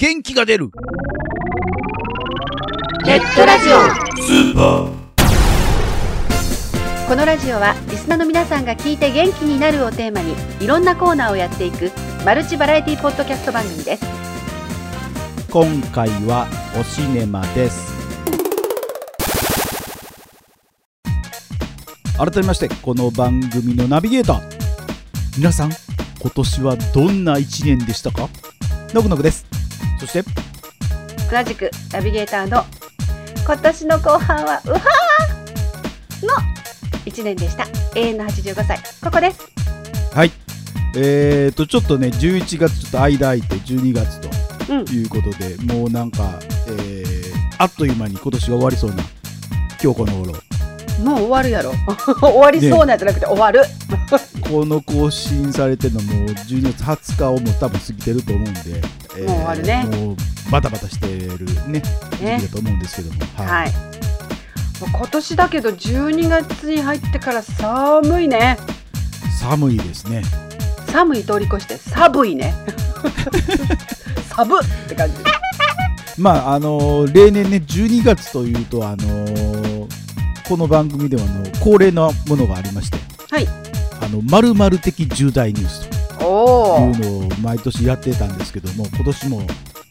元気が出る。ネットラジオ。スーパー。このラジオはリスナーの皆さんが聞いて元気になるをテーマにいろんなコーナーをやっていくマルチバラエティポッドキャスト番組です。今回はおシネマです。改めましてこの番組のナビゲーター。皆さん今年はどんな一年でしたか？のくのくです。そして。同じくナビゲーターの今年の後半はうはー！の1年でした。永遠の85歳。ここです。はい。えーとちょっとね11月ちょっと間空いて12月とうん。いうことで、もうなんか、えーあっという間に今年が終わりそうな今日この頃。もう終わるやろ。終わりそうなんじゃなくて終わる。この更新されてるのもう12月20日をもう多分過ぎてると思うんで、えーもう終わるね。もうバタバタしてるね時ね期だと思うんですけども、はい。もう今年だけど12月に入ってから寒いね。寒いですね。寒い通り越して寒いね。寒っって感じ。まああのー例年ね12月というとあのーこの番組ではあの恒例のものがありまして。はい。あの〇〇的重大ニュースというのを毎年やってたんですけども今年も、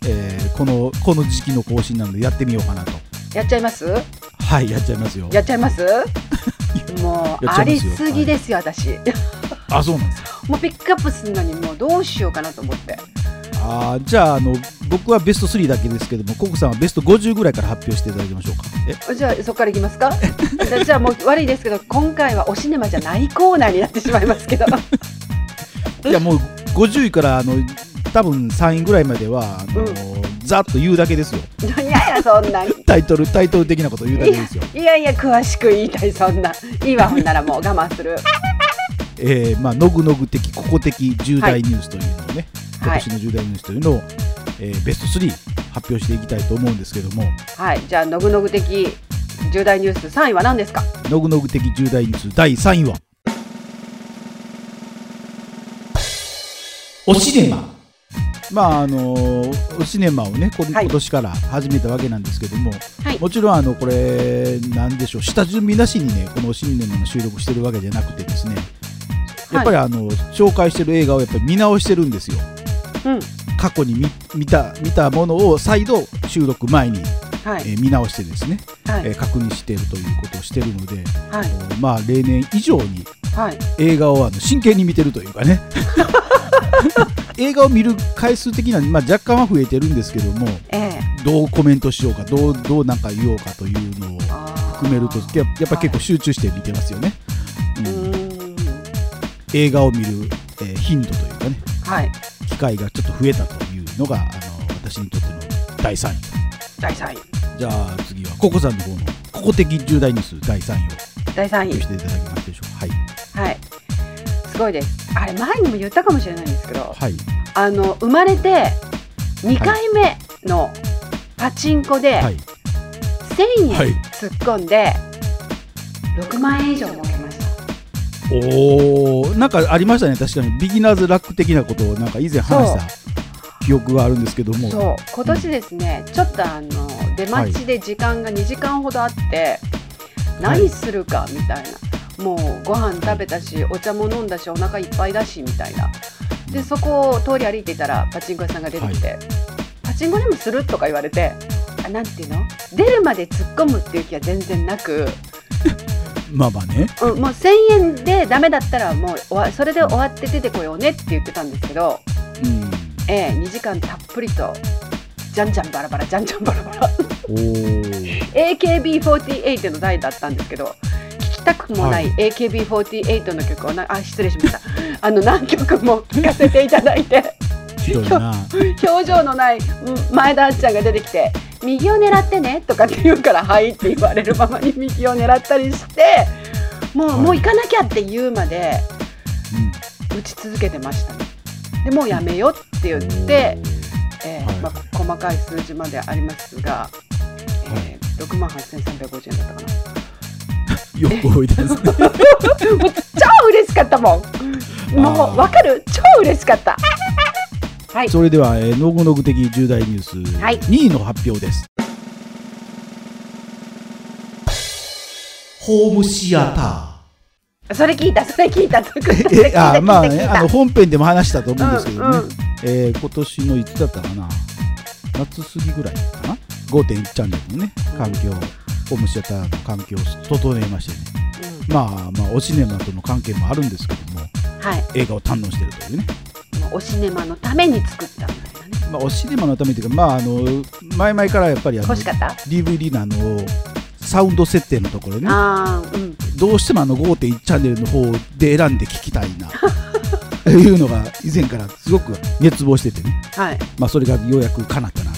えーこのこの時期の更新なのでやってみようかなと。やっちゃいます？はいやっちゃいますよ。やっちゃいます？もうありすぎですよ、私。あそうなんですよもうピックアップするのにもうどうしようかなと思って。あーじゃああの僕はベスト3だけですけどもココさんはベスト50ぐらいから発表していただきましょうか。え？じゃあそこからいきますか？じゃあもう悪いですけど今回はおシネマじゃないコーナーになってしまいますけど いやもう50位からあの多分3位ぐらいまではあの、ざっと言うだけですよ。いやいやそんなん タイトルタイトル的なこと言うだけですよ。いやいや詳しく言いたいそんな。いいわほんならもう我慢する。えーまあのぐのぐ的ここ的重大ニュースというのをね、今はい。年の重大ニュースというのを、えーベスト3発表していきたいと思うんですけども。はい。じゃあのぐのぐ的重大ニュース3位は何ですか？のぐのぐ的重大ニュース第3位はおシネマ。まああのおシネマをね今年から始めたわけなんですけども、はい。もちろんあのこれなんでしょう下準備なしにねこのおシネマの収録してるわけじゃなくてですねやっぱりあの、紹介してる映画をやっぱり見直してるんですよ。うん。過去に見見た見たものを再度収録前に、はい。えー見直してですね、はい。えー確認しているということをしてるので、はい。まあ例年以上にはい。映画をあの真剣に見てるというかね 映画を見る回数的には、まあ、若干は増えてるんですけどもええ。どうコメントしようかどうどうなんか言おうかというのを含めるとややっぱ結構集中して見てますよね、ううん。映画を見る、えー頻度というかねはい。機会がちょっと増えたというのがあの私にとっての第3位。第3位。じゃあ次はココさんの方のここ的重大ニュース第3位を第3位。していただけますでしょうか。はい。はい。すごいですあれ前にも言ったかもしれないんですけどはい。あの生まれて2回目のパチンコではい。1000はい。円突っ込んで6万円以上儲けました。おおなんかありましたね確かに。ビギナーズラック的なことをなんか以前話した記憶があるんですけども。そう。今年ですねちょっとあの出待ちで時間が2時間ほどあって、何するかみたいなもうご飯食べたしお茶も飲んだしお腹いっぱいだしみたいな。でそこを通り歩いていたらパチンコ屋さんが出てきて、パチンコでもする？とか言われてあなんていうの出るまで突っ込むっていう気は全然なく、まあまあね。うん、もう1000円でダメだったらもうそれで終わって出てこようねって言ってたんですけど、うん。ええ2時間たっぷりとじゃんじゃんバラバラじゃんじゃんバラバラ。おー。AKB48 の代だったんですけどたくもないは AKB48 の曲をなあ失礼しました。あの何曲も聴かせていただいて。表情のないうん前田あっちゃんが出てきて「右を狙ってね」とかって言うから「はい」って言われるままに右を狙ったりしてもう,、はい。もう行かなきゃって言うまでうん。打ち続けてましたね。でもうやめようって言って、えーはい。まあ、細かい数字までありますが、えー6万8350円だったかな。よく覚えてます。ね もう超嬉しかったもん。もうわかる？超嬉しかった。はい。それでは、えー、のぐのぐ的重大ニュース。はい。2位の発表です、ホームシアタそれ聞いたそれ聞いた。それ聞いた。ー えあまあねあの本編でも話したと思うんですけどね、うんうん。えー今年のいつだったかな？夏過ぎぐらいかな？5.1チャンネルのね環境、ホームシアターの環境を整えましてね。うん。まあまあおシネマとの関係もあるんですけどもはい。映画を堪能してるというね。おシネマのために作ったまあ、おシネマのためというか、まあ、あの前々からやっぱりあの欲しかった？DVD のあのサウンド設定のところね。うん。どうしてもあの5.1チャンネルの方で選んで聞きたいな。と いうのが以前からすごく熱望しててね、はい。まあ、それがようやく叶ったな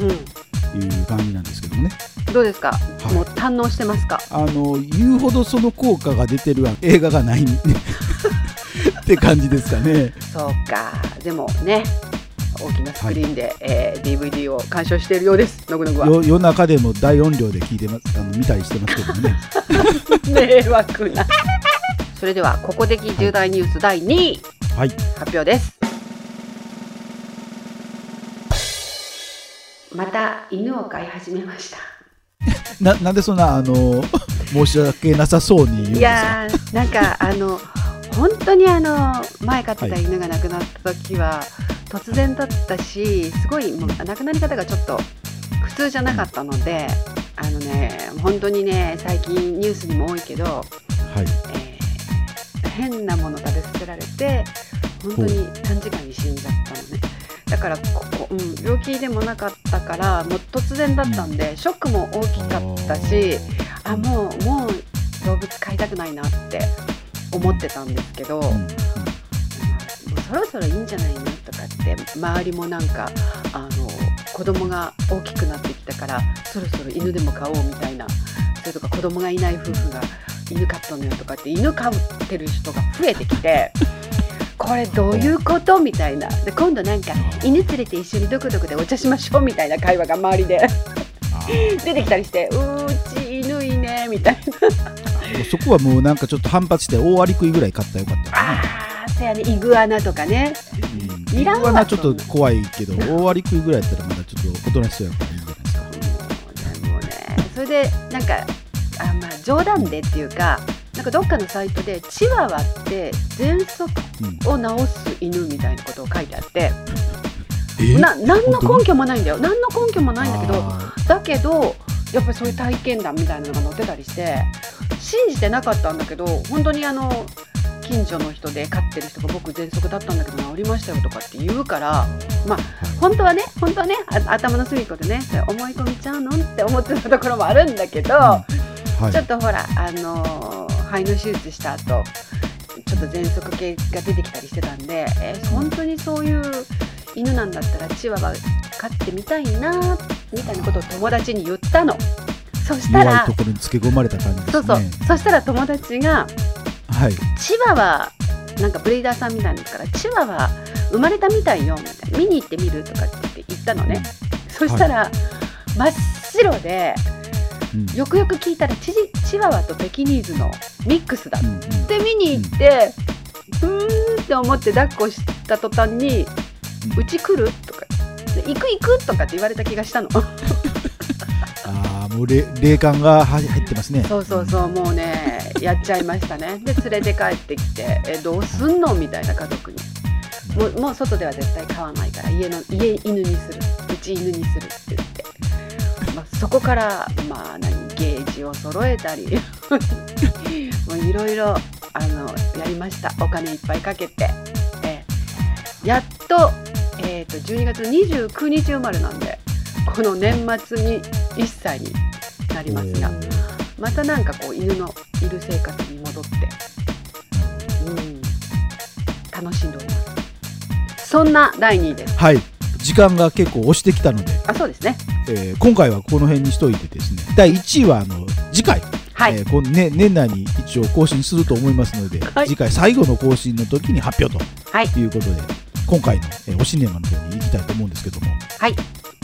うん。という感じなんですけどもね。どうですか、い。もう堪能してますか？あの言うほどその効果が出てる映画がない って感じですかね。そうか。でもね大きなスクリーンで、えー DVD を鑑賞しているようです。のぐのぐは。よ夜中でも大音量で聞いてます。あの見たりしてますけどもね。迷惑な。それではここ的重大ニュース第2位。はい。発表ですまた犬を飼い始めました。ななんでそんなあの 申し訳なさそうに言うんですいかやーなんかあの本当にあの前飼ってた犬が亡くなった時は、突然だったしすごいもう亡くなり方がちょっと普通じゃなかったのであのね本当にね最近ニュースにも多いけど、はい。えー変なもの食べさせられて本当に短時間に死んじゃっだからここ、うん、病気でもなかったからもう突然だったんで、ショックも大きかったしあもうもう動物飼いたくないなって思ってたんですけど、うん。うんもうそろそろいいんじゃないのとかって周りもなんかあの子供が大きくなってきたからそろそろ犬でも飼おうみたいなそれとか子供がいない夫婦が犬飼ったのよとかって犬飼ってる人が増えてきてこれどういうこと？みたいな。で今度なんか犬連れて一緒にどこどこでお茶しましょうみたいな会話が周りで出てきたりしてうーち犬いいねみたいな。そこはもうなんかちょっと反発して大割り食いぐらい買ったらよかったあーせやねイグアナとかね。うん。いらんわ。僕はなちょっと怖いけど大割り食いぐらいやったらまだちょっとおとなしそうやからいいんじゃないですかでもねそれでなんかあまあ冗談でっていうかなんかどっかのサイトでチワワって喘息うん。を治す犬みたいなことを書いてあってえ？な何の根拠もないんだよ。何の根拠もないんだけどあだけどやっぱりそういう体験談みたいなのが載ってたりして信じてなかったんだけど本当にあの近所の人で飼ってる人が僕喘息だったんだけど治りましたよとかって言うからまあー本当はね本当はねあ頭の隅っこでね思い込みちゃうのって思ってたところもあるんだけど、はいはい。ちょっとほらあのー肺の手術した後ちょっと喘息系が出てきたりしてたんで、えー本当にそういう犬なんだったらチワワ飼ってみたいなみたいなことを友達に言ったの。そした弱いらところにつけ込まれた感じですね。そうそう。そしたら友達がはい。チワワなんかブレイダーさんみたいですからチワワ生まれたみたいよみたいな。見に行ってみるとかって言ったのね、そしたら、真っ白でうんよくよく聞いたらチジチワワとペキニーズのミックスだ。って見に行って、うーんって思って抱っこした途端に「うち来る?」とか「行く行く?」とかって言われた気がしたの。ああもう霊霊感が入ってますね。そうそうそうもうねやっちゃいましたね。で連れて帰ってきて「えどうすんの?」みたいな家族に。もうもう外では絶対飼わないから家の家犬にする。うち犬にするってそこからまあ何ゲージを揃えたり もういろいろあのやりました。お金いっぱいかけて、えやっと,、えー、と12月29日生まれなんでこの年末に1歳になりますがまたなんかこう犬のいる生活に戻って、うん、楽しんでおります。そんな第2位です。はい。時間が結構押してきたので、あそうですね。えー今回はこの辺にしといてですね第1位はあの次回、はい、えーこのね、年内に一応更新すると思いますので、はい。次回最後の更新の時に発表とはい。いうことで今回の、えーおシネマの方に行きたいと思うんですけども、はい。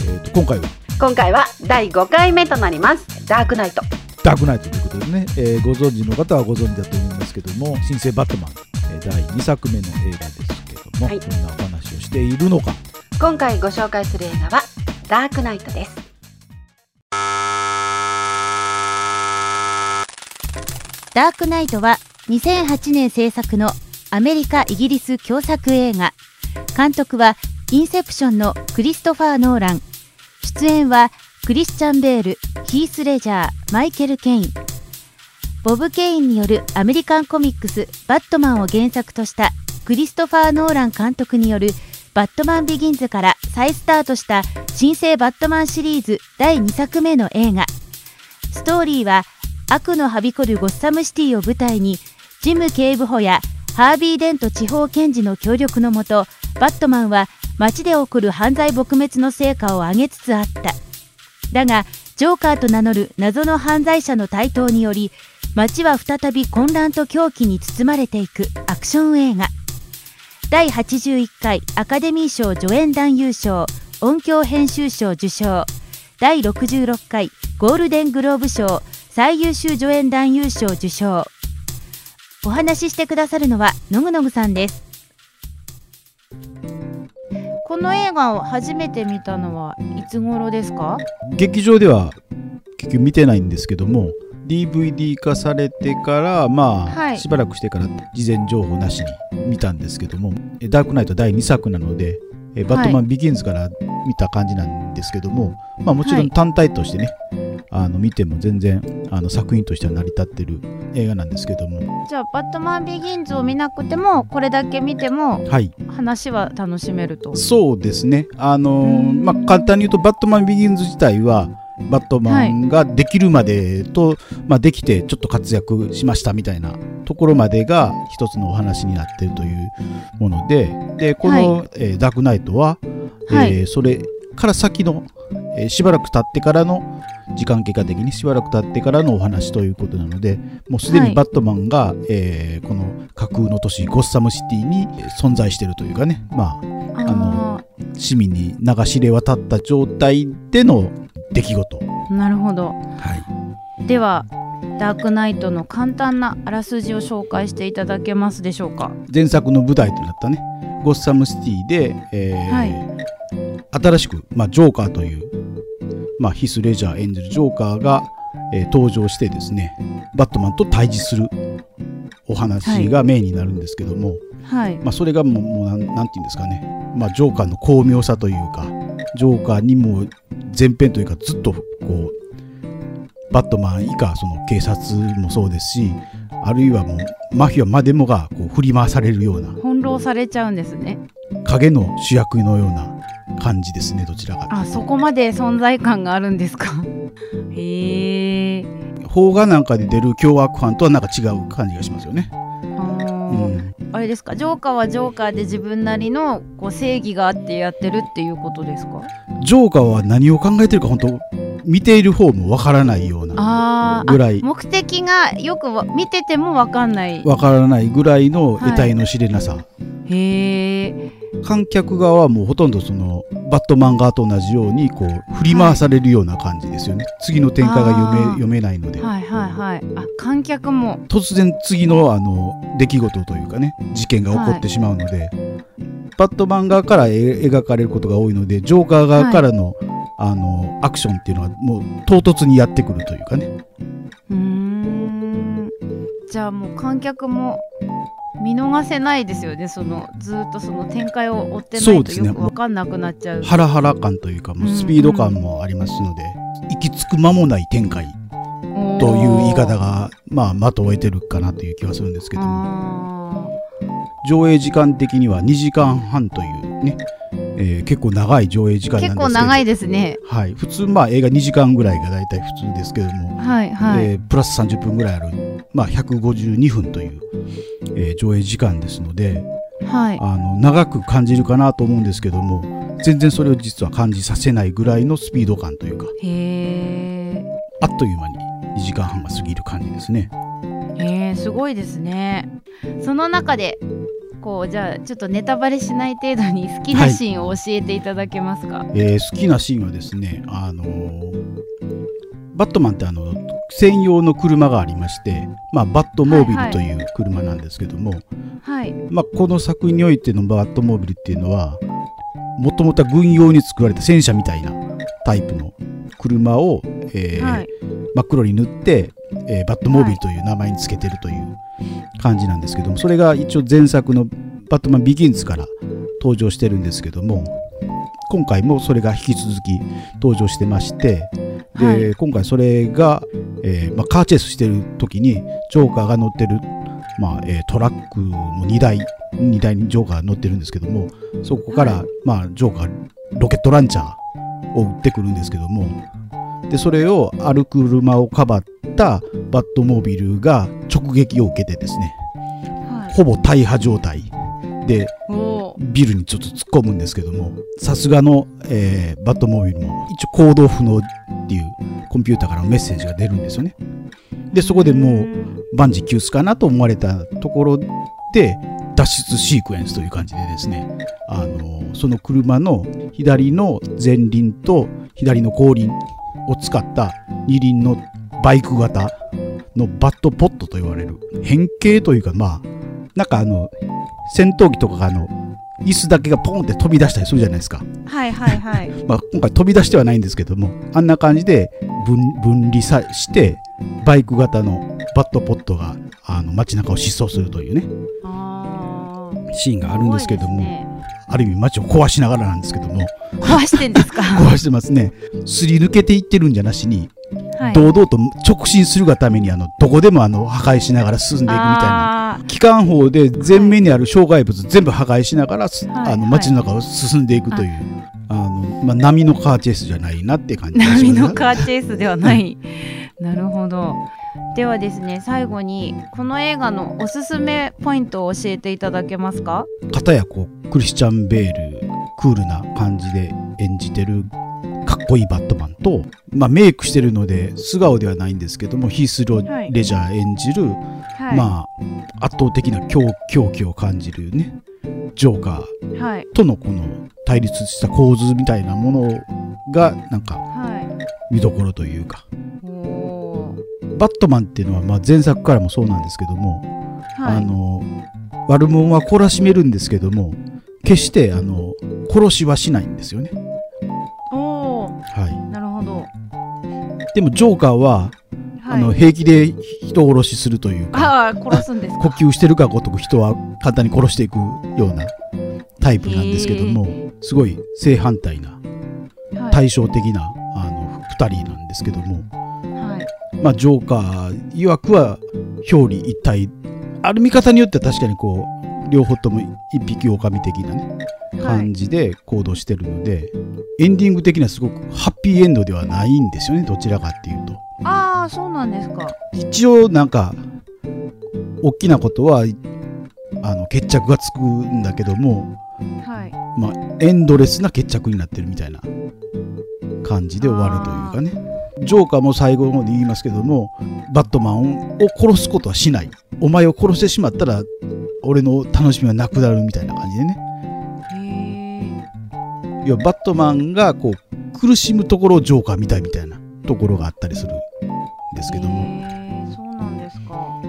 えー、と今回は？今回は第5回目となります。ダークナイト。ダークナイトということでね、えーご存知の方はご存知だと思いますけども「新生バットマン」えー第2作目の映画ですけども、はい。どんなお話をしているのか今回ご紹介する映画はダークナイトです。ダークナイトは2008年制作のアメリカ・イギリス共作映画。監督はインセプションのクリストファー・ノーラン。出演はクリスチャン・ベールヒース・レジャーマイケル・ケイン。ボブ・ケインによるアメリカンコミックス「バットマン」を原作としたクリストファー・ノーラン監督による「バットマン・ビギンズ」から再スタートした新生バットマンシリーズ第2作目の映画。ストーリーは悪のはびこるゴッサムシティを舞台にジム警部補やハービー・デント地方検事の協力のもとバットマンは街で起こる犯罪撲滅の成果を上げつつあった。だがジョーカーと名乗る謎の犯罪者の台頭により街は再び混乱と狂気に包まれていくアクション映画。第81回アカデミー賞助演男優賞音響編集賞受賞。第66回ゴールデングローブ賞最優秀助演男優賞受賞。お話ししてくださるのはのぐのぐさんです。この映画を初めて見たのはいつ頃ですか？劇場では結局見てないんですけども DVD 化されてからまあ、はい。しばらくしてから事前情報なしに見たんですけどもえダークナイト第2作なのでえバットマンビギンズから見た感じなんですけども、まあもちろはい。ん単体としてね、あの見ても全然あの作品としては成り立ってる映画なんですけども。じゃあバットマンビギンズを見なくてもこれだけ見てもはい。話は楽しめると。そうですね。あのまあ簡単に言うとバットマンビギンズ自体はバットマンができるまでと、まあ、できてちょっと活躍しましたみたいなところまでが一つのお話になっているというものででこの、えーダークナイトは、はい。えーそれから先の、えーしばらく経ってからの時間経過的にしばらく経ってからのお話ということなのでもうすではい。にバットマンが、えーこの架空の都市ゴッサムシティに存在しているというかねまああの市民に流し入れ渡った状態での出来事、ーなるほど。はい、ではダークナイトの簡単なあらすじを紹介していただけますでしょうか？前作の舞台となったねゴッサムシティで、えーはい。新しく、まあ、ジョーカーという、まあ、ヒス・レジャー演じるジョーカーが、えー登場してですねバットマンと対峙するお話がメインになるんですけども、はい。まあ、それがもうもうなんていうんですかね、まあ、ジョーカーの巧妙さというかジョーカーにも前編というかずっとこうバットマン以下その警察もそうですしあるいはもうマフィアまでもがこう振り回されるような翻弄されちゃうんですね影の主役のような感じですねどちらかあそこまで存在感があるんですか？へえ。と邦画なんかで出る凶悪犯とはなんか違う感じがしますよね、あうーん、あれですか？ジョーカーはジョーカーで自分なりのこう正義があってやってるっていうことですか？ジョーカーは何を考えてるか本当見ている方もわからないようなぐらい。あ目的がよくわ見ててもわかんない。わからないぐらいのはい得体の知れなさ、へえ観客側はもうほとんどそのバットマン側と同じようにこう振り回されるような感じですよね、次の展開が読め読めないので、はいはいはい。あ観客も。突然次のあの出来事というかね事件が起こってしまうので、バットマン側からえ描かれることが多いのでジョーカー側からの,、あのアクションっていうのはもう唐突にやってくるというかね。うーん。じゃあもう観客も見逃せないですよね。そのずーっとその展開を追ってないとよくわかんなくなっちゃう。ハラハラ感というかもうスピード感もありますので、行き着く間もない展開という言い方がまあ的を得てるかなという気はするんですけども。あ上映時間的には2時間半というね、えー結構長い上映時間ーなんですけど。結構長いですね。はい、普通まあ映画2時間ぐらいが大体普通ですけども、はいはい、えープラス30分ぐらいある、まあ、152分という、えー上映時間ですのではい。あの長く感じるかなと思うんですけども全然それを実は感じさせないぐらいのスピード感というかへえあっという間に2時間半が過ぎる感じですね。へえすごいですね。その中でこうじゃあちょっとネタバレしない程度に好きなシーンを教えていただけますか、えー好きなシーンはですね、あのーバットマンってあの専用の車がありまして、まあ、バットモービルという車なんですけども、はいまあ、この作品においてのバットモービルっていうのはもともとは軍用に作られた戦車みたいなタイプの車を、えーはい。真っ黒に塗って、えーバットモービルという名前につけてるという感じなんですけども、それが一応前作のバットマンビギンズから登場してるんですけども、今回もそれが引き続き登場してまして、で、はい。今回それが、えーまあ、カーチェイスしてる時に、ジョーカーが乗ってる、まあえートラックの荷台、荷台にジョーカーが乗ってるんですけども、そこから、はい。まあ、ジョーカー、ロケットランチャーを撃ってくるんですけども、で、それをある車をかばったバットモービルが直撃を受けてですね、はい。ほぼ大破状態でビルにちょっと突っ込むんですけども、さすがの、えーバットモービルも一応行動不能っていうコンピューターからのメッセージが出るんですよね。で、そこでもう万事休すかなと思われたところで脱出シークエンスという感じでですねあのその車の左の前輪と左の後輪を使った二輪のバイク型のバットポットと言われる変形というかまあなんかあの戦闘機とかがあの椅子だけがポンって飛び出したりするじゃないですか、はいはいはい。まあ、今回飛び出してはないんですけどもあんな感じで分分離さしてバイク型のバットポットがあの街中を疾走するというねシーンがあるんですけども。ねある意味街を壊しながらなんですけども。壊してんですか？壊してますね。すり抜けていってるんじゃなしに、はい。堂々と直進するがためにあのどこでもあの破壊しながら進んでいくみたいな。機関砲で前面にある障害物全部破壊しながら、すはいあの街の中を進んでいくという、あ。のまあ、波のカーチェイスじゃないなって感じ波のカーチェイスではない。なるほど。ではですね、最後にこの映画のおすすめポイントを教えていただけますか？片やこうクリスチャン・ベールクールな感じで演じてるかっこいいバットマンと、まあ、メイクしてるので素顔ではないんですけどもヒース・ロはいレジャー演じる、はい。まあ、圧倒的な狂狂気を感じるねジョーカーはい。とのこの対立した構図みたいなものがなんかはい。見どころというかバットマンっていうのはまあ前作からもそうなんですけども、はい。あの悪者は懲らしめるんですけども決してあの殺しはしないんですよね、おーはなるほど。い、でもジョーカーは、はい。あの平気で人殺しするというか殺すんです呼か。吸してるかごとく人は簡単に殺していくようなタイプなんですけどもすごい正反対なはい。対照的なあの2人なんですけども、はい。まあ、ジョーカー曰くは表裏一体ある見方によっては確かにこう両方とも一匹狼的なねはい感。じで行動してるので、エンディング的にはすごくハッピーエンドではないんですよねどちらかっていうとああ、そうなんですか。一応なんか大きなことはあの決着がつくんだけども、はい。まあ、エンドレスな決着になってるみたいな感じで終わるというかねジョーカーも最後の方で言いますけどもバットマンを殺すことはしないお前を殺してしまったら俺の楽しみはなくなるみたいな感じでねへえ。要はバットマンがこう苦しむところをジョーカーみたいみたいなところがあったりするんですけどもそうなんですか。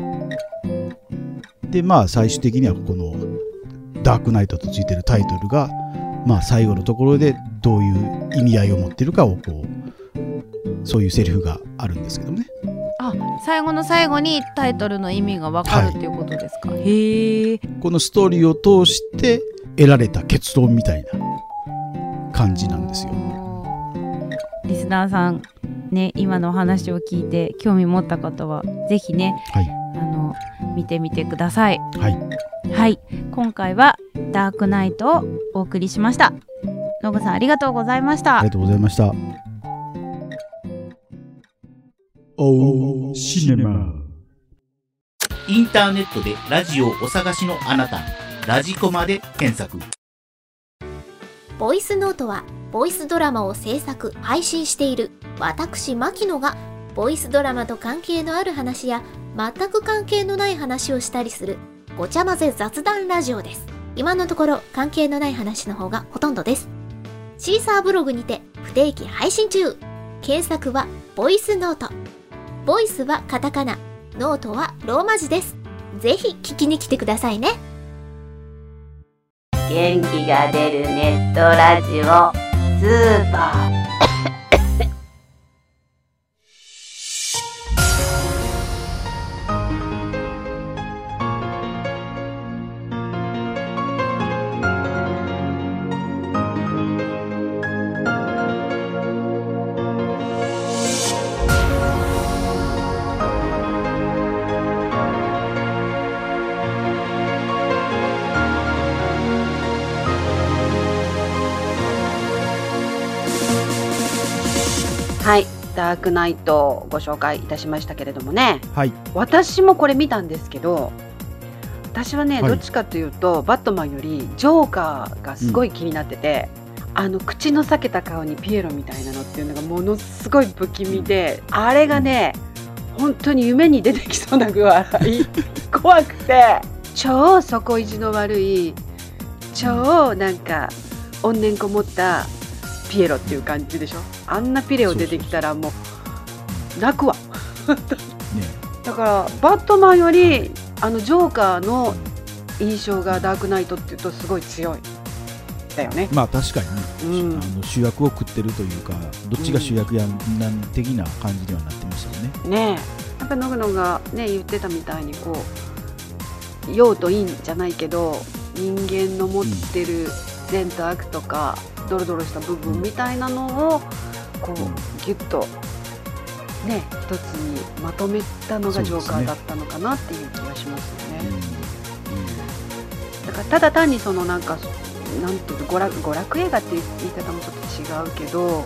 でまあ最終的にはこの「ダークナイト」とついてるタイトルがまあ最後のところでどういう意味合いを持ってるかをこうそういうセリフがあるんですけどもねあ、最後の最後にタイトルの意味がわかるっていうことですか？へえ。このストーリーを通して得られた結論みたいな感じなんですよ。リスナーさんね今のお話を聞いて興味持った方はぜひねはいあの見てみてくださいはいはい今回はダークナイトをお送りしましたノブさんありがとうございましたありがとうございました。おーシネマ。インターネットでラジオをお探しのあなた、ラジコマで検索。ボイスノートはボイスドラマを制作配信している私牧野がボイスドラマと関係のある話や全く関係のない話をしたりするごちゃ混ぜ雑談ラジオです。今のところ関係のない話の方がほとんどです。シーサーブログにて不定期配信中。検索はボイスノートボイスはカタカナ。ノートはローマ字です。ぜひ聞きに来てくださいね。元気が出るネットラジオスーパー。はい。ダークナイトをご紹介いたしましたけれどもね。はい。私もこれ見たんですけど私はね、はい。どっちかというとバットマンよりジョーカーがすごい気になってて、あの口の裂けた顔にピエロみたいなのっていうのがものすごい不気味であれがね本当に夢に出てきそうな具合。怖くて。超底意地の悪い超なんか怨念こもったピエロっていう感じでしょ？あんなピレオ出てきたらもう泣くわ。ね。だからバットマンよりあのジョーカーの印象がダークナイトっていうとすごい強い。だよね。まあ確かにね、うん。あの主役を食ってるというか、どっちが主役やんなん的な感じにはなってましたよね。ねえ。やっぱノグノがね言ってたみたいにこう陽と陰じゃないけど人間の持ってる善と悪とかドロドロした部分みたいなのをこうギュッとね一つにまとめたのがジョーカーだったのかなっていう気がしますよね。だからただ単にそのなんかなんていうの娯楽娯楽映画っていう言い方もちょっと違うけど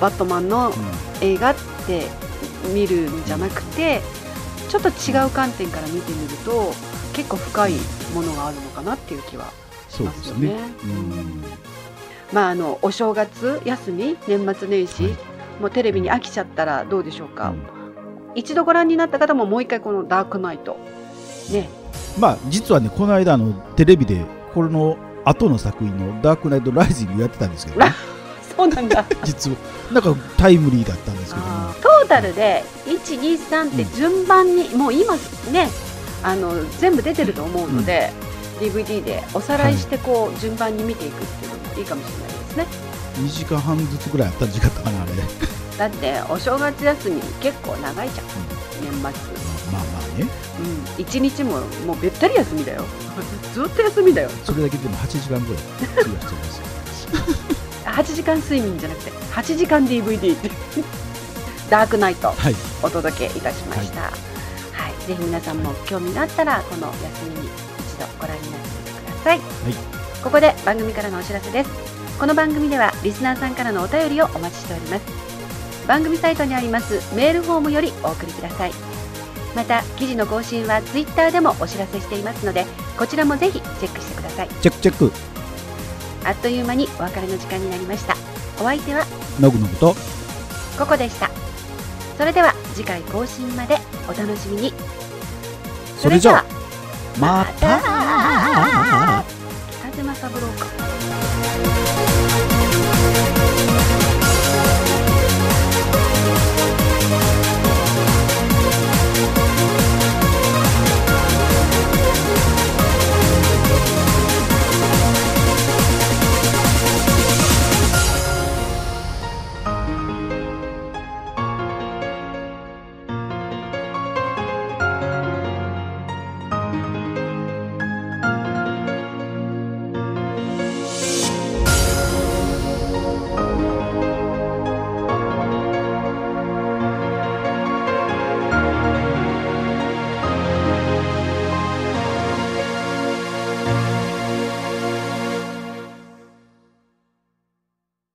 バットマンの映画って見るんじゃなくてちょっと違う観点から見てみると結構深いものがあるのかなっていう気はしそうますよね。ですね。うん。まああのお正月休み年末年始、はい。もうテレビに飽きちゃったらどうでしょうか、一度ご覧になった方ももう一回このダークナイトね。まあ実はね、この間あのテレビでこれの後の作品のダークナイトライジングやってたんですけど、ね、そうなんだ。実はなんかタイムリーだったんですけども、トータルで123って順番に、もう今ねあの全部出てると思うので、DVD でおさらいしてこう、順番に見ていくっていうのもいいかもしれないですね。2時間半ずつぐらいあったんじゃなかったかなあれ。だってお正月休み結構長いじゃん。年末。まあまあね、うん。一日ももうべったり休みだよ。ずっと休みだよ。それだけでも8時間ぐらい。費やしてますよ。8時間睡眠じゃなくて8時間 DVD ってダークナイト。はい。お届けいたしました、はい。ぜひ皆さんも興味があったらこの休みにご覧になってみてください、ここで番組からのお知らせです。この番組ではリスナーさんからのお便りをお待ちしております。番組サイトにありますメールフォームよりお送りください。また記事の更新はツイッターでもお知らせしていますのでこちらもぜひチェックしてください。チェックチェック。あっという間にお別れの時間になりました。お相手はのぐのぐと。ココでした。それでは次回更新までお楽しみに。それじゃあまた。北島三郎か